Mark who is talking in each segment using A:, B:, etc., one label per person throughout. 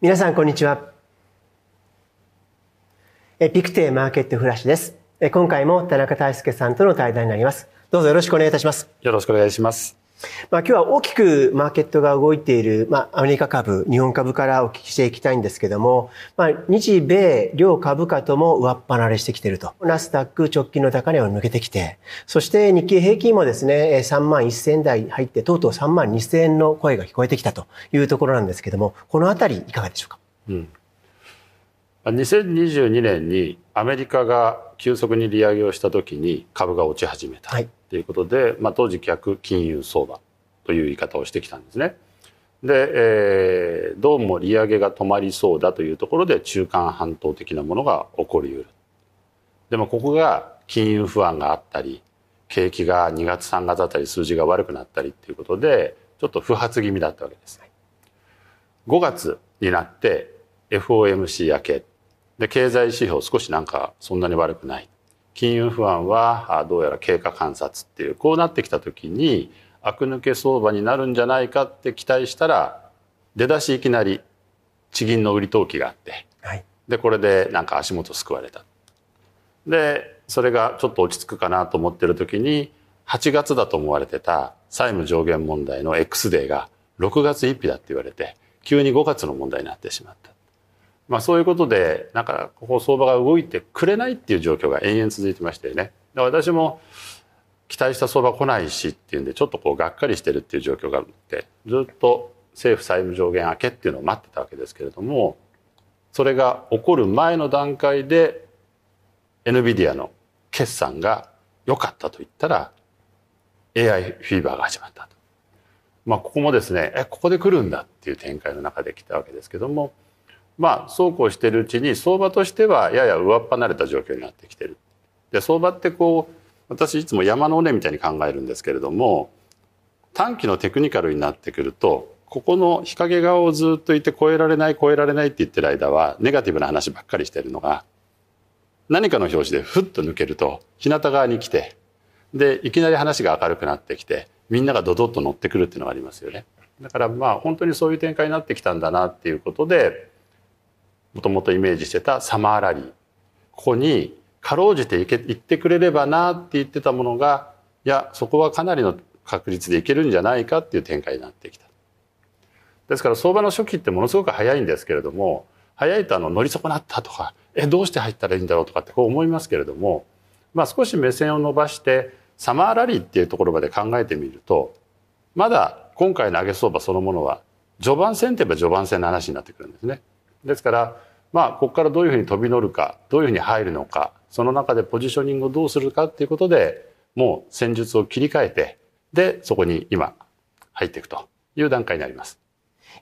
A: 皆さんこんにちは。えピクテーマーケットフラッシュです。え今回も田中大輔さんとの対談になります。どうぞよろしくお願いいたします。
B: よろしくお願いします。
A: まあ、今日は大きくマーケットが動いている、まあ、アメリカ株、日本株からお聞きしていきたいんですけども、まあ、日米両株価とも上っ離れしてきていると。ナスダック直近の高値を抜けてきて、そして日経平均もですね、3万1000台入って、とうとう3万2000円の声が聞こえてきたというところなんですけども、このあたりいかがでしょうか？うん。
B: 2022年にアメリカが急速に利上げをした時に株が落ち始めた。はいということで、まあ、当時逆金融相場という言い方をしてきたんですね。で、えー、どうも利上げが止まりそうだというところで中間半島的なものが起こりうる。でもここが金融不安があったり景気が2月3月あたり数字が悪くなったりっていうことでちょっと不発気味だったわけです。5月になって FOMC 明けで経済指標少しなんかそんなに悪くない金融不安はどうやら経過観察っていうこうなってきた時に悪抜け相場になるんじゃないかって期待したら出だしいきなり地銀の売り投機があって、はい、でこれでなんか足元救われた。でそれがちょっと落ち着くかなと思ってる時に8月だと思われてた債務上限問題の X デーが6月1日だって言われて急に5月の問題になってしまった。まあそういうことで、なんかここ相場が動いてくれないっていう状況が延々続いてましてね。私も期待した相場来ないしっていうんで、ちょっとこうがっかりしてるっていう状況があって、ずっと政府債務上限明けっていうのを待ってたわけですけれども、それが起こる前の段階で NVIDIA の決算が良かったと言ったら AI フィーバーが始まったと。まあここもですね、え、ここで来るんだっていう展開の中で来たわけですけども、まあそうこうしているうちに相場としてはやや上っ離れた状況になってきてる。で相場ってこう私いつも山の尾根みたいに考えるんですけれども短期のテクニカルになってくるとここの日陰側をずっといて超えられない超えられないって言ってる間はネガティブな話ばっかりしてるのが何かの表紙でふっと抜けると日向側に来てでいきなり話が明るくなってきてみんながドドッと乗ってくるっていうのがありますよね。だからまあ本当にそういう展開になってきたんだなっていうことでもともとイメージしてたサマーラリーここにかろうじていけ行ってくれればなって言ってたものがいやそこはかなりの確率でいけるんじゃないかっていう展開になってきた。ですから相場の初期ってものすごく早いんですけれども早いとあの乗り損なったとかえどうして入ったらいいんだろうとかってこう思いますけれども、まあ、少し目線を伸ばしてサマーラリーっていうところまで考えてみるとまだ今回の上げ相場そのものは序盤戦といえば序盤戦の話になってくるんですね。ですからまあここからどういうふうに飛び乗るかどういうふうに入るのかその中でポジショニングをどうするかっていうことでもう戦術を切り替えてでそこに今入っていくという段階になります。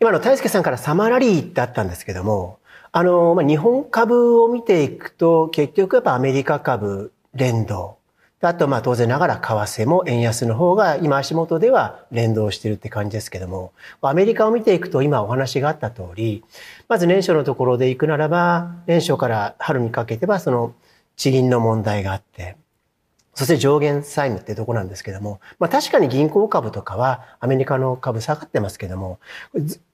A: 今の大輔さんからサマーラリーってあったんですけどもあの、まあ、日本株を見ていくと結局やっぱアメリカ株連動あと、まあ当然ながら為替も円安の方が今足元では連動してるって感じですけども、アメリカを見ていくと今お話があった通り、まず年初のところで行くならば、年初から春にかけてはその地銀の問題があって、そして上限債務ってとこなんですけども、まあ確かに銀行株とかはアメリカの株下がってますけども、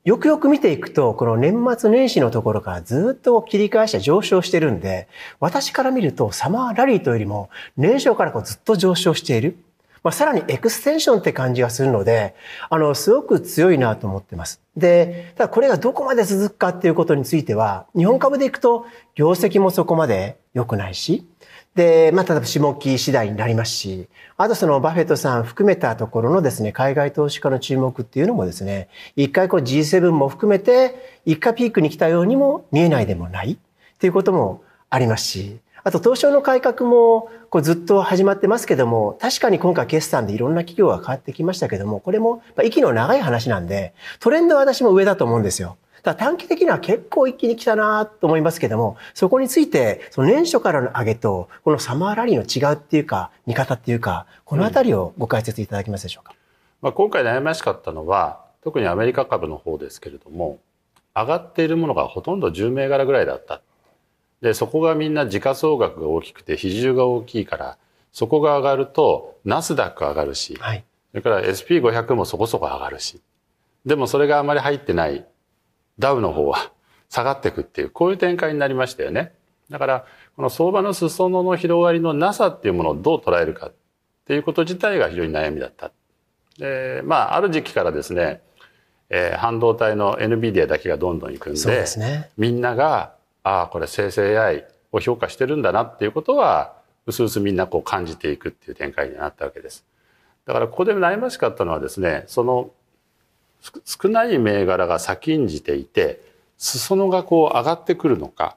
A: よくよく見ていくと、この年末年始のところからずっと切り返して上昇してるんで、私から見るとサマーラリーというよりも年初からこうずっと上昇している。まあ、さらにエクステンションって感じがするので、あの、すごく強いなと思ってます。で、ただこれがどこまで続くかっていうことについては、日本株でいくと業績もそこまで良くないし、で、まあ、例えば下期次第になりますし、あとそのバフェットさん含めたところのですね、海外投資家の注目っていうのもですね、一回こう G7 も含めて、一回ピークに来たようにも見えないでもないっていうこともありますし、あと東証の改革もこうずっと始まってますけども、確かに今回決算でいろんな企業が変わってきましたけども、これも息の長い話なんで、トレンドは私も上だと思うんですよ。だ短期的には結構一気に来たなと思いますけども、そこについて、その年初からの上げと、このサマーラリーの違うっていうか、見方っていうか、このあたりをご解説いただけますでしょうか？うん、
B: まあ、今回悩ましかったのは、特にアメリカ株の方ですけれども、上がっているものがほとんど10銘柄ぐらいだった。で、そこがみんな時価総額が大きくて比重が大きいから、そこが上がると、ナスダック上がるし、はい、それから SP500 もそこそこ上がるし、でもそれがあまり入ってないダウの方は下がっていくっていう、こういう展開になりましたよね。だから、この相場の裾野の広がりのなさっていうものをどう捉えるかっていうこと自体が非常に悩みだった。で、まあ、ある時期からですね、えー、半導体の NVIDIA だけがどんどんいくんで、でね、みんなが、ああ、これ生成 AI を評価してるんだなっていうことは、うすうすみんなこう感じていくっていう展開になったわけです。だからここで悩ましかったのはですね、その少ない銘柄が先んじていて、裾野がこう上がってくるのか、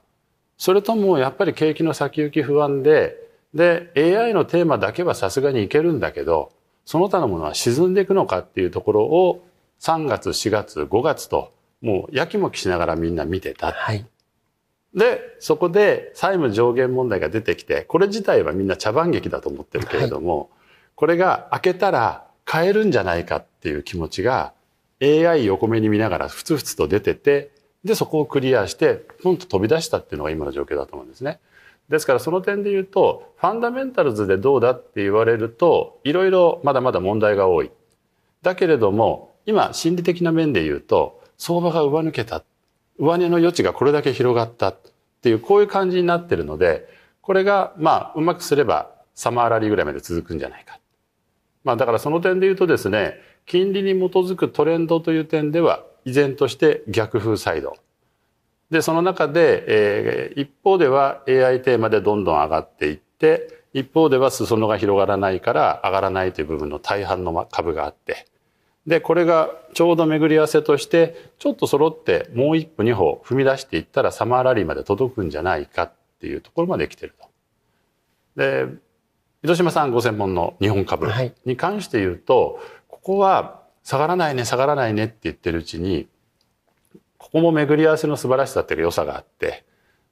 B: それともやっぱり景気の先行き不安で、で、AI のテーマだけはさすがにいけるんだけど、その他のものは沈んでいくのかっていうところを3月、4月、5月と、もうやきもきしながらみんな見てた。はい、で、そこで債務上限問題が出てきて、これ自体はみんな茶番劇だと思ってるけれども、はい、これが開けたら買えるんじゃないかっていう気持ちが AI 横目に見ながらふつふつと出てて、で、そこをクリアして、ポンと飛び出したっていうのが今の状況だと思うんですね。ですからその点で言うと、ファンダメンタルズでどうだって言われると、いろいろまだまだ問題が多い。だけれども、今心理的な面で言うと、相場が上抜けた。上値の余地がこれだけ広がったっていう、こういう感じになってるので、これが、まあ、うまくすればサマーラリーぐらいまで続くんじゃないか。まあ、だからその点で言うとですね、金利に基づくトレンドという点では、依然として逆風サイド。で、その中で、えー、一方では AI テーマでどんどん上がっていって、一方では裾野が広がらないから上がらないという部分の大半の株があって、で、これがちょうど巡り合わせとして、ちょっと揃ってもう一歩二歩踏み出していったらサマーラリーまで届くんじゃないかっていうところまで来てると。で、糸島さんご専門の日本株に関して言うと、はい、ここは下がらないね、下がらないねって言ってるうちに、ここも巡り合わせの素晴らしさっていう良さがあって、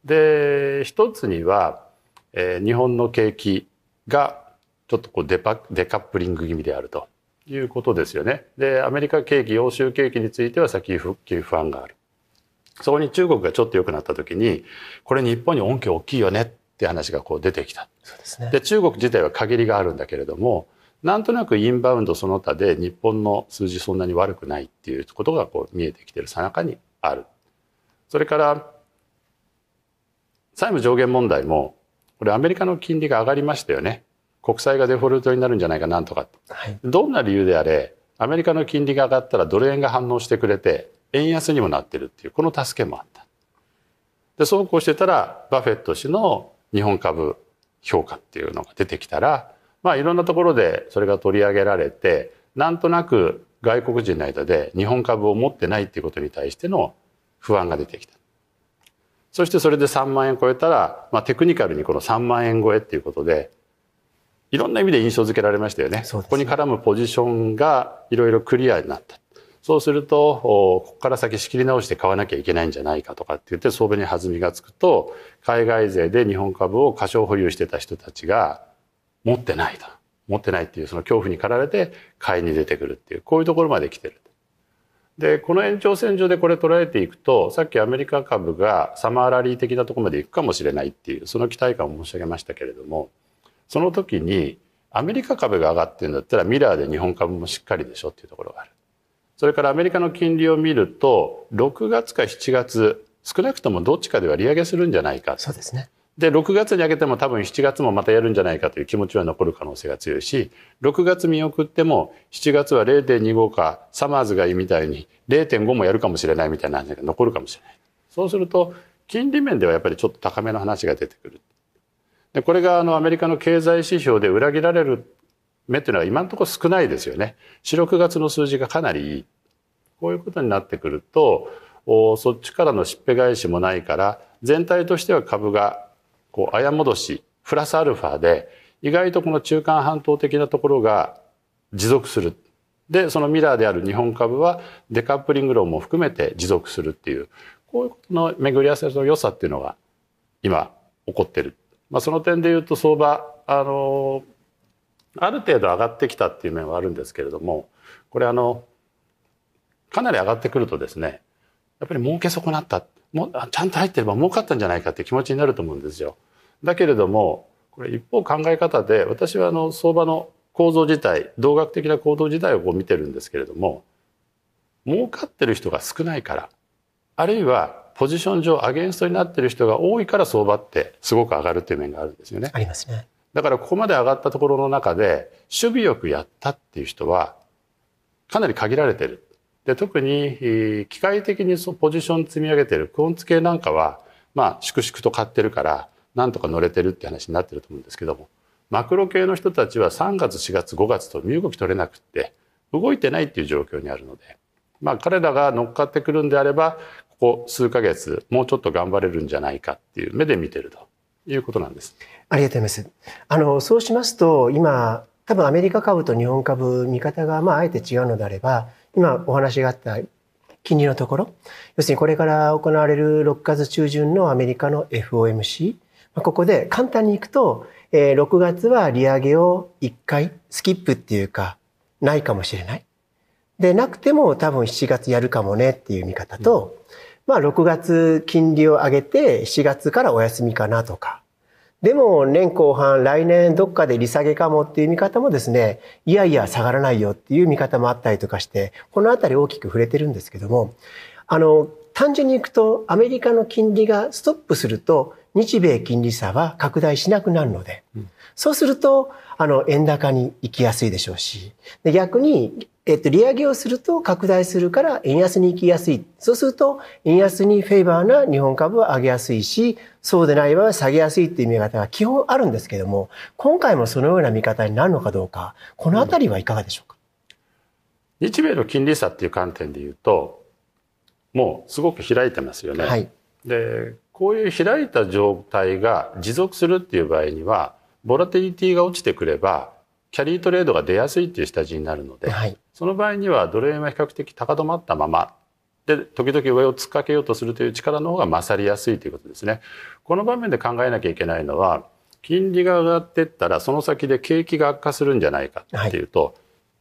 B: で、一つには、えー、日本の景気がちょっとこうデパデカップリング気味であると。いうことですよね。で、アメリカ景気、欧州景気については先復旧不安がある。そこに中国がちょっと良くなった時に、これ日本に恩恵大きいよねって話がこう出てきた。そうですね。で、中国自体は限りがあるんだけれども、なんとなくインバウンドその他で日本の数字そんなに悪くないっていうことがこう見えてきてるさなかにある。それから、債務上限問題も、これアメリカの金利が上がりましたよね。国債がデフォルトになるんじゃないかなんとか、はい、どんな理由であれアメリカの金利が上がったらドル円が反応してくれて円安にもなってるっていうこの助けもあったでそうこうしてたらバフェット氏の日本株評価っていうのが出てきたらまあいろんなところでそれが取り上げられてなんとなく外国人の間で日本株を持ってないっていうことに対しての不安が出てきた。そしてそれで3万円超えたら、まあ、テクニカルにこの3万円超えっていうことでいろんな意味で印象付けられましたよね。ねここに絡むポジションがいろいろクリアになった。そうすると、ここから先仕切り直して買わなきゃいけないんじゃないかとかって言って相場に弾みがつくと、海外勢で日本株を過小保有してた人たちが持ってないと。持ってないっていうその恐怖に駆られて買いに出てくるっていう、こういうところまで来てる。で、この延長線上でこれ捉えていくと、さっきアメリカ株がサマーラリー的なところまで行くかもしれないっていう、その期待感を申し上げましたけれども、その時にアメリカ株が上がってるんだったらミラーで日本株もしっかりでしょっていうところがある。それからアメリカの金利を見ると6月か7月少なくともどっちかでは利上げするんじゃないか。
A: そうですね。
B: で、6月に上げても多分7月もまたやるんじゃないかという気持ちは残る可能性が強いし、6月見送っても7月は0.25か、サマーズがいいみたいに0.5もやるかもしれないみたいな話が残るかもしれない。そうすると、金利面ではやっぱりちょっと高めの話が出てくる。でこれがあのアメリカの経済指標で裏切られる目っていうのは今のところ少ないですよね。4、6月の数字がかなりいい。こういうことになってくると、そっちからのしっぺ返しもないから、全体としては株が、こう、あや戻し、プラスアルファで、意外とこの中間半島的なところが持続する。で、そのミラーである日本株はデカップリング論も含めて持続するっていう、こういうことの巡り合わせの良さっていうのが今起こってる。まあ、その点で言うと相場、あの、ある程度上がってきたっていう面はあるんですけれども、これあの、かなり上がってくるとですね、やっぱり儲け損なった。もちゃんと入ってれば儲かったんじゃないかって気持ちになると思うんですよ。だけれども、これ一方考え方で、私はあの相場の構造自体、動学的な構造自体をこう見てるんですけれども、儲かってる人が少ないから、あるいはポジション上アゲンストになってる人が多いから相場ってすごく上がるっていう面があるんですよね。
A: ありますね。
B: だからここまで上がったところの中で守備よくやったっていう人はかなり限られてる。で特に機械的にポジション積み上げてるクオンツ系なんかはまあ粛々と買ってるからなんとか乗れてるって話になってると思うんですけどもマクロ系の人たちは3月4月5月と身動き取れなくって動いてないっていう状況にあるのでまあ彼らが乗っかってくるんであればここ数ヶ月もうちょっと頑張れるんじゃないかっていう目で見てるということなんです。
A: ありがとうございます。あのそうしますと今多分アメリカ株と日本株見方がまああえて違うのであれば今お話があった金利のところ要するにこれから行われる6月中旬のアメリカの FOMC ここで簡単にいくと6月は利上げを1回スキップっていうかないかもしれない。で、なくても多分7月やるかもねっていう見方と、うん、まあ6月金利を上げて7月からお休みかなとか。でも年後半来年どっかで利下げかもっていう見方もですね、いやいや下がらないよっていう見方もあったりとかして、このあたり大きく触れてるんですけども、あの、単純にいくとアメリカの金利がストップすると日米金利差は拡大しなくなるので、うん、そうするとあの円高に行きやすいでしょうし、で逆にえっと、利上げをすると拡大するから円安に行きやすい。そうすると、円安にフェイバーな日本株は上げやすいし、そうでない場合は下げやすいっていう見方が基本あるんですけども、今回もそのような見方になるのかどうか、このあたりはいかがでしょうか、
B: うん、日米の金利差っていう観点で言うと、もうすごく開いてますよね。はい、で、こういう開いた状態が持続するっていう場合には、ボラテリティが落ちてくれば、キャリートレードが出やすいっていう下地になるので、はい、その場合にはドル円は比較的高止まったままで時々上を突っかけようとするという力の方が勝りやすいということですね。この場面で考えなきゃいけないのは金利が上がっていったらその先で景気が悪化するんじゃないかっていうと、はい、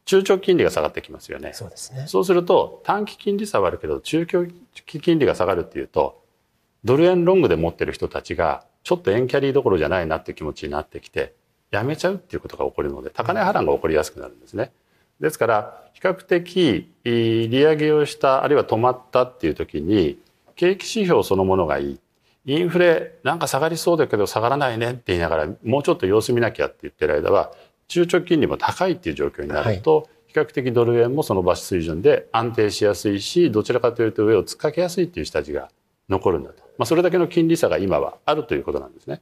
B: 中長金利が下がってきますよね。
A: そうですね。
B: そうすると短期金利差はあるけど中長期金利が下がるっていうとドル円ロングで持ってる人たちがちょっと円キャリーどころじゃないなって気持ちになってきてやめちゃうっていうことが起こるので高値波乱が起こりやすくなるんですね。ですから比較的利上げをしたあるいは止まったっていう時に景気指標そのものがいいインフレなんか下がりそうだけど下がらないねって言いながらもうちょっと様子見なきゃって言ってる間は中長金利も高いっていう状況になると、はい、比較的ドル円もその場所水準で安定しやすいしどちらかというと上を突っかけやすいっていう下地が残るんだと、まあ、それだけの金利差が今はあるということなんですね。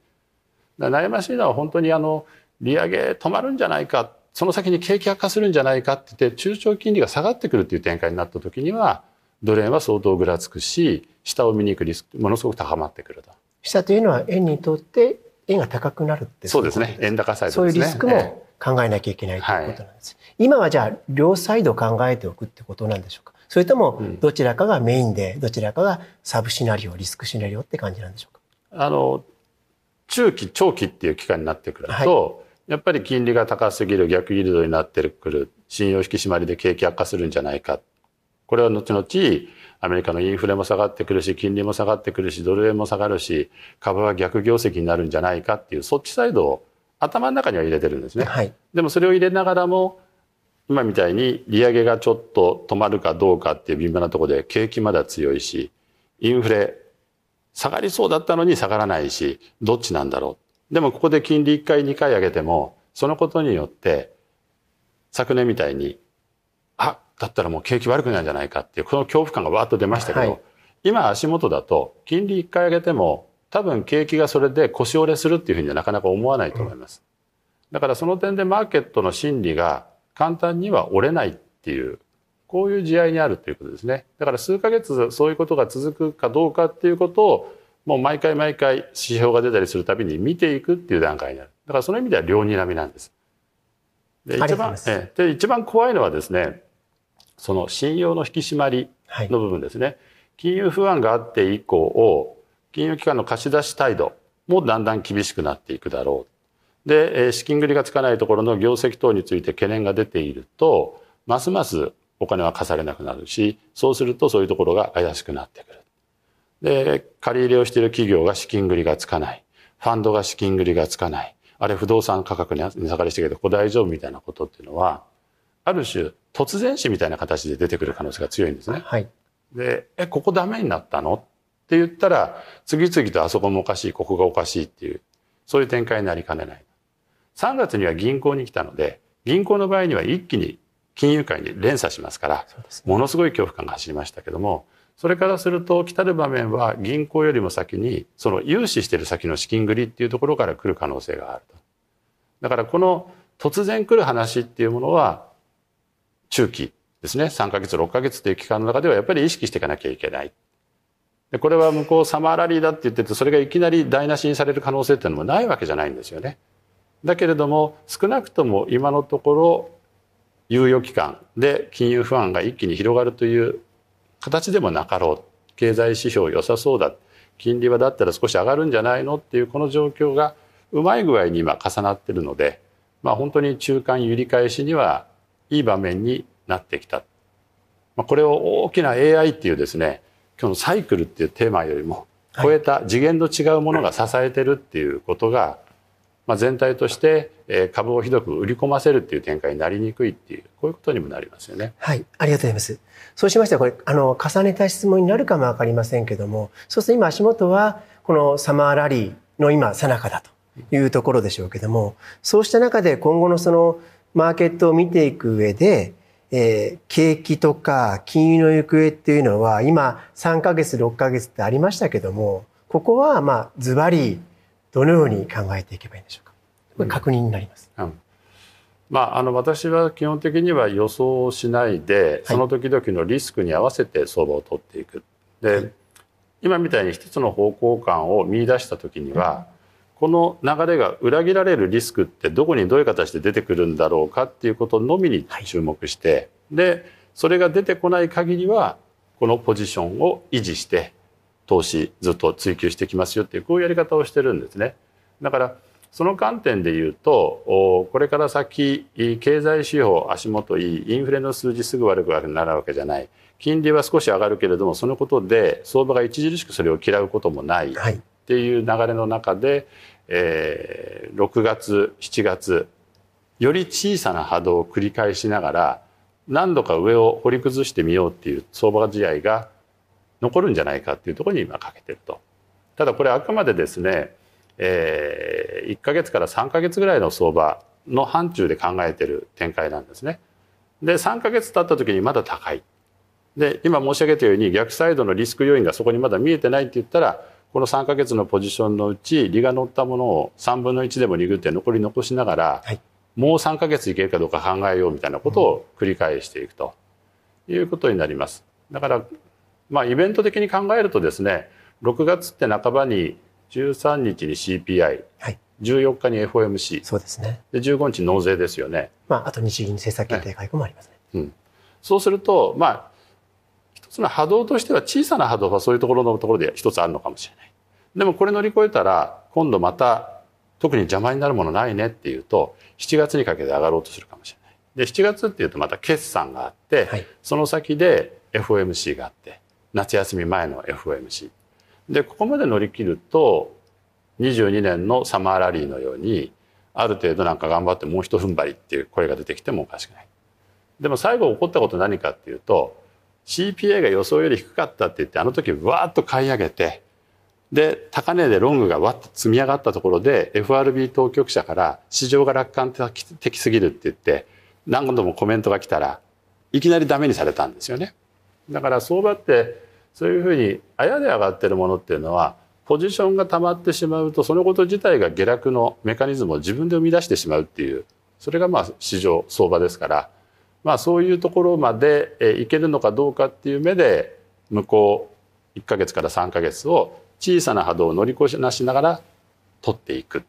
B: 悩ましいのは本当にあの利上げ止まるんじゃないかその先に景気悪化するんじゃないかって言って中長金利が下がってくるっていう展開になった時にはドル円は相当ぐらつくし下を見に行くリスクものすごく高まってくると。
A: 下というのは円にとって円が高くなるって
B: そうですね円高サイ
A: ドですね。そういうリスクも考えなきゃいけないということなんです。はい、今はじゃあ両サイド考えておくってことなんでしょうかそれともどちらかがメインでどちらかがサブシナリオリスクシナリオって感じなんでしょうか
B: あの中期長期っていう期間になってくると、はい。やっぱり金利が高すぎる逆イールドになってくる信用引き締まりで景気悪化するんじゃないか。これは後々アメリカのインフレも下がってくるし金利も下がってくるしドル円も下がるし株は逆業績になるんじゃないかっていうそっちサイドを頭の中には入れてるんですね、はい、でもそれを入れながらも今みたいに利上げがちょっと止まるかどうかっていう微妙なところで景気まだ強いしインフレ下がりそうだったのに下がらないしどっちなんだろうでもここで金利1回2回上げても、そのことによって、昨年みたいに、あ、だったらもう景気悪くなるんじゃないかっていう、この恐怖感がわーっと出ましたけど、はい、今足元だと、金利1回上げても、多分景気がそれで腰折れするっていうふうにはなかなか思わないと思います。だからその点でマーケットの心理が簡単には折れないっていう、こういう地合いにあるということですね。だから数ヶ月そういうことが続くかどうかっていうことをもう毎回毎回指標が出たりするたびに見ていくっていう段階になる。だからその意味では両睨みなんです。で、一番、えで、一番怖いのはですね、その信用の引き締まりの部分ですね。はい、金融不安があって以降、金融機関の貸し出し態度もだんだん厳しくなっていくだろう。で、資金繰りがつかないところの業績等について懸念が出ていると、ますますお金は貸されなくなるし、そうするとそういうところが怪しくなってくる。で、借り入れをしている企業が資金繰りがつかない。ファンドが資金繰りがつかない。あれ不動産価格に値下がりしてるけど、ここ大丈夫みたいなことっていうのは、ある種突然死みたいな形で出てくる可能性が強いんですね。はい。で、え、ここダメになったの？っって言ったら、次々とあそこもおかしい、ここがおかしいっていう、そういう展開になりかねない。3月には銀行に来たので、銀行の場合には一気に金融界に連鎖しますから、ものすごい恐怖感が走りましたけども、それからすると来たる場面は銀行よりも先にその融資している先の資金繰りっていうところから来る可能性があると。だからこの突然来る話っていうものは中期ですね3ヶ月6ヶ月という期間の中ではやっぱり意識していかなきゃいけない。でこれは向こうサマーラリーだって言っててそれがいきなり台無しにされる可能性っていうのもないわけじゃないんですよね。だけれども少なくとも今のところ猶予期間。で金融不安が一気に広がるという形でもなかろう。経済指標良さそうだ。金利はだったら少し上がるんじゃないの？っていうこの状況がうまい具合に今重なってるので、まあ、本当に中間揺り返しにはいい場面になってきた。まあ、これを大きな AI っていうですね今日のサイクルっていうテーマよりも超えた次元の違うものが支えてるっていうことが、まあ、全体として株をひどく売り込ませるっていう展開になりにくいっていうこういうことにもなりますよね。
A: はい、ありがとうございます。そうしましたらこれあの重ねた質問になるかもわかりませんけども、そうすると今足元はこのサマーラリーの今最中だというところでしょうけども、そうした中で今後のそのマーケットを見ていく上で、えー、景気とか金融の行方っていうのは今3ヶ月6ヶ月ってありましたけどもここはまあズバリどのように考えていけばいいんでしょうか？これ確認になります。うん、
B: まあ、あの私は基本的には予想しないで、その時々のリスクに合わせて相場を取っていく。で、はい、今みたいに一つの方向感を見出した時には、この流れが裏切られるリスクってどこにどういう形で出てくるんだろうかっていうことのみに注目して、はい、でそれが出てこない限りはこのポジションを維持して投資ずっと追求してきますよっていうこういうやり方をしてるんですね。だからその観点で言うとこれから先経済指標足元いいインフレの数字すぐ悪くなるわけじゃない。金利は少し上がるけれどもそのことで相場が著しくそれを嫌うこともない。っていう流れの中で、えー、6月7月より小さな波動を繰り返しながら何度か上を掘り崩してみようっていう相場試合が残るんじゃないかっていうところに今かけてると。ただこれあくまでですね、えー、1か月から3か月ぐらいの相場の範疇で考えてる展開なんですね。で3か月経った時にまだ高い。で今申し上げたように逆サイドのリスク要因がそこにまだ見えてないって言ったらこの3か月のポジションのうち利が乗ったものを3分の1でも握って残り残しながら、はい、もう3か月いけるかどうか考えようみたいなことを繰り返していくということになります。だからまあイベント的に考えるとですね6月って半ばに13日に CPI、はい、14日に FOMC
A: そうですね
B: で15日納税ですよね。
A: まあ、あと日銀政策決定会合もありますね。
B: うん、そうするとまあその波動としては小さな波動はそういうところのところで一つあるのかもしれない。でもこれ乗り越えたら今度また特に邪魔になるものないねっていうと7月にかけて上がろうとするかもしれない。で7月っていうとまた決算があって、はい、その先で FOMC があって夏休み前の FOMC。でここまで乗り切ると22年のサマーラリーのようにある程度なんか頑張ってもう一踏ん張りっていう声が出てきてもおかしくない。でも最後起こったこと何かっていうと CPA が予想より低かったって言ってあの時わーっと買い上げてで高値でロングがわっと積み上がったところで FRB 当局者から市場が楽観的すぎるって言って何度もコメントが来たらいきなりダメにされたんですよね。だから相場ってそういうふうにあやで上がってるものっていうのはポジションが溜まってしまうとそのこと自体が下落のメカニズムを自分で生み出してしまうっていうそれがまあ市場相場ですからまあ、そういうところまでいけるのかどうかっていう目で向こう1か月から3か月を小さな波動を乗り越えしながら取っていく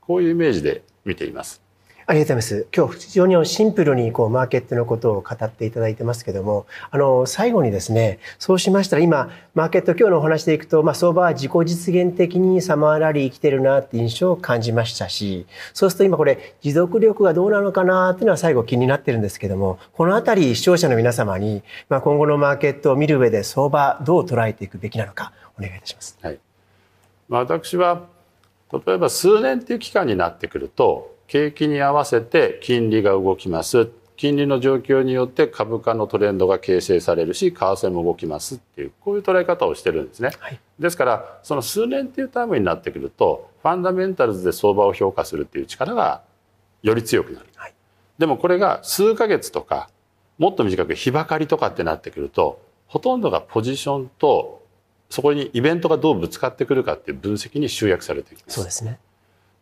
B: こういうイメージで見ています。
A: ありがとうございます。今日非常にシンプルにこうマーケットのことを語っていただいてますけども、あの最後にですね、そうしましたら今マーケット今日のお話でいくと、まあ相場は自己実現的にサマーラリー来てるなって印象を感じましたし、そうすると今これ持続力がどうなのかなっていうのは最後気になってるんですけども、このあたり視聴者の皆様に、まあ今後のマーケットを見る上で相場どう捉えていくべきなのかお願いいたします。
B: はい。私は例えば数年っていう期間になってくると景気に合わせて金利が動きます。金利の状況によって株価のトレンドが形成されるし為替も動きますっていうこういう捉え方をしてるんですね、はい、ですからその数年っていうタームになってくるとファンダメンタルズで相場を評価するっていう力がより強くなる、はい、でもこれが数ヶ月とかもっと短く日ばかりとかってなってくるとほとんどがポジションとそこにイベントがどうぶつかってくるかっていう分析に集約されていきます。
A: そうですね。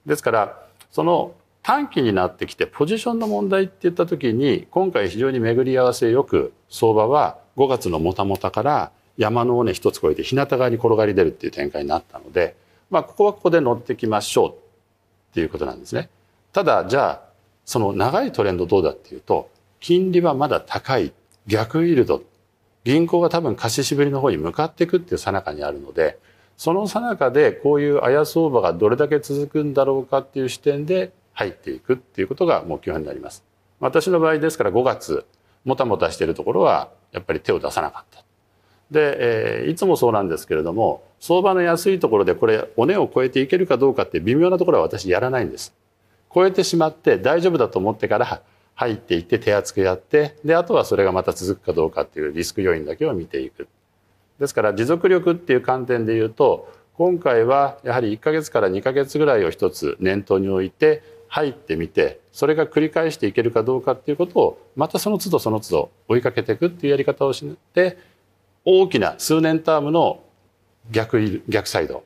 B: ですからその短期になってきてポジションの問題って言った時に今回非常に巡り合わせよく相場は5月のもたもたから山の尾根一つ越えて日向側に転がり出るっていう展開になったので、まあ、ここはここで乗ってきましょうっていうことなんですね。ただじゃあその長いトレンドどうだっていうと金利はまだ高い逆イールド銀行が多分貸し渋りの方に向かっていくっていうさなかにあるのでそのさなかでこういう綾相場がどれだけ続くんだろうかっていう視点で入っていくっていうことが目標になります。私の場合ですから5月もたもたしているところはやっぱり手を出さなかった。で、えー、いつもそうなんですけれども相場の安いところでこれ尾根を越えていけるかどうかって微妙なところは私やらないんです。超えてしまって大丈夫だと思ってから入っていって手厚くやってであとはそれがまた続くかどうかっていうリスク要因だけを見ていくですから持続力っていう観点で言うと今回はやはり1か月から2か月ぐらいを一つ念頭に置いて入ってみてそれが繰り返していけるかどうかっていうことをまたその都度その都度追いかけていくっていうやり方をして大きな数年タームの逆逆サイド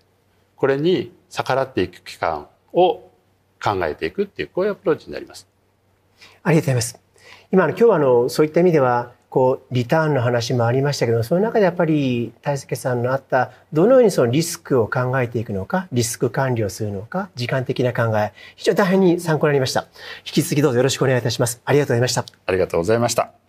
B: これに逆らっていく期間を考えていくっていうこういうアプローチになります。
A: ありがとうございます。今の今日はあのそういった意味ではこうリターンの話もありましたけどその中でやっぱり大輔さんのあったどのようにそのリスクを考えていくのかリスク管理をするのか時間的な考え非常に大変に参考になりました。引き続きどうぞよろしくお願いいたします。ありがとうございました。
B: ありがとうございました。